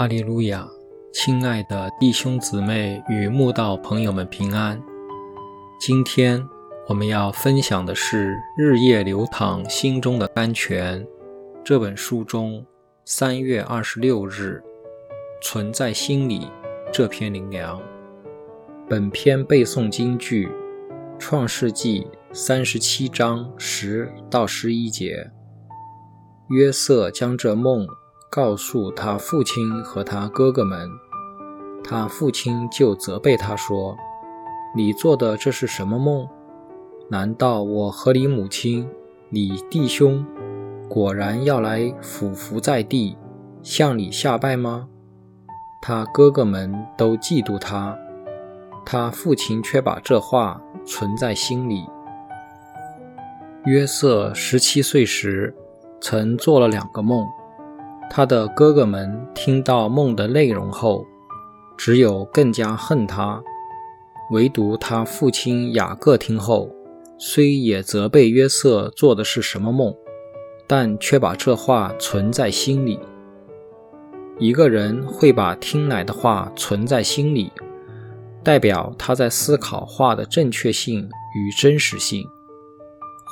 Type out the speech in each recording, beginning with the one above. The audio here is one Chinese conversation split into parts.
哈利路亚！亲爱的弟兄姊妹与慕道朋友们平安。今天我们要分享的是《日夜流淌心中的甘泉》这本书中三月二十六日“存在心里”这篇灵粮。本篇背诵金句：《创世纪》三十七章十到十一节。约瑟将这梦。告诉他父亲和他哥哥们，他父亲就责备他说：“你做的这是什么梦？难道我和你母亲、你弟兄果然要来俯伏在地，向你下拜吗？”他哥哥们都嫉妒他，他父亲却把这话存在心里。约瑟十七岁时，曾做了两个梦。他的哥哥们听到梦的内容后，只有更加恨他；唯独他父亲雅各听后，虽也责备约瑟做的是什么梦，但却把这话存在心里。一个人会把听来的话存在心里，代表他在思考话的正确性与真实性。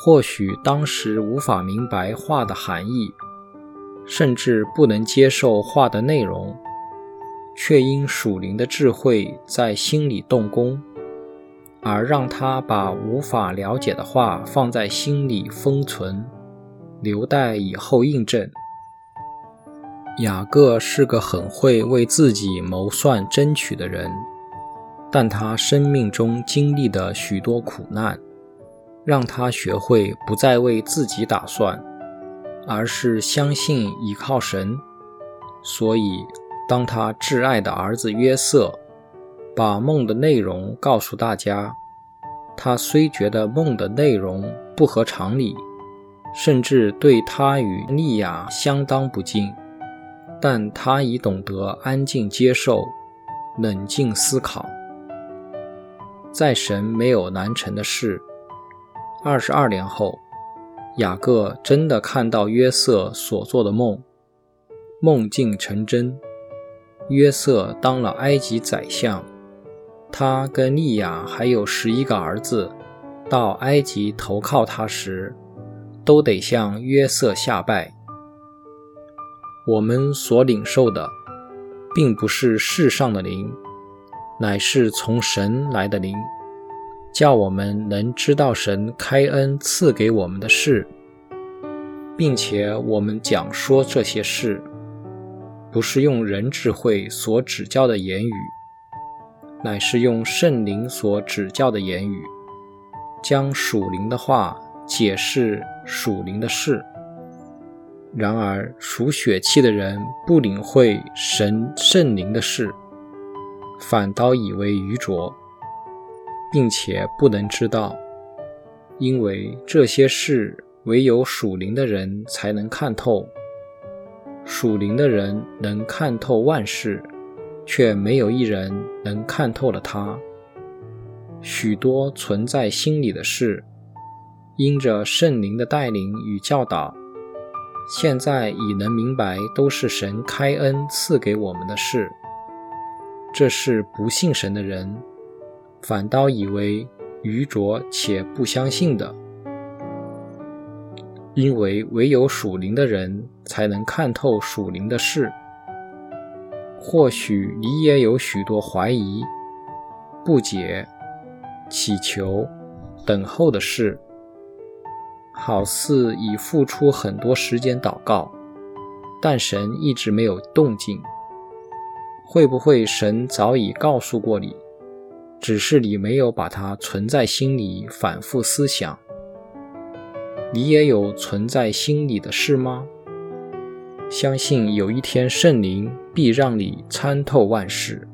或许当时无法明白话的含义。甚至不能接受话的内容，却因属灵的智慧在心里动工，而让他把无法了解的话放在心里封存，留待以后印证。雅各是个很会为自己谋算、争取的人，但他生命中经历的许多苦难，让他学会不再为自己打算。而是相信依靠神，所以当他挚爱的儿子约瑟把梦的内容告诉大家，他虽觉得梦的内容不合常理，甚至对他与利亚相当不敬，但他已懂得安静接受，冷静思考。在神没有难成的事。二十二年后。雅各真的看到约瑟所做的梦，梦境成真。约瑟当了埃及宰相，他跟利亚还有十一个儿子，到埃及投靠他时，都得向约瑟下拜。我们所领受的，并不是世上的灵，乃是从神来的灵。叫我们能知道神开恩赐给我们的事，并且我们讲说这些事，不是用人智慧所指教的言语，乃是用圣灵所指教的言语，将属灵的话解释属灵的事。然而属血气的人不领会神圣灵的事，反倒以为愚拙。并且不能知道，因为这些事唯有属灵的人才能看透。属灵的人能看透万事，却没有一人能看透了他。许多存在心里的事，因着圣灵的带领与教导，现在已能明白，都是神开恩赐给我们的事。这是不信神的人。反倒以为愚拙且不相信的，因为唯有属灵的人才能看透属灵的事。或许你也有许多怀疑、不解、祈求、等候的事，好似已付出很多时间祷告，但神一直没有动静。会不会神早已告诉过你？只是你没有把它存在心里，反复思想。你也有存在心里的事吗？相信有一天圣灵必让你参透万事。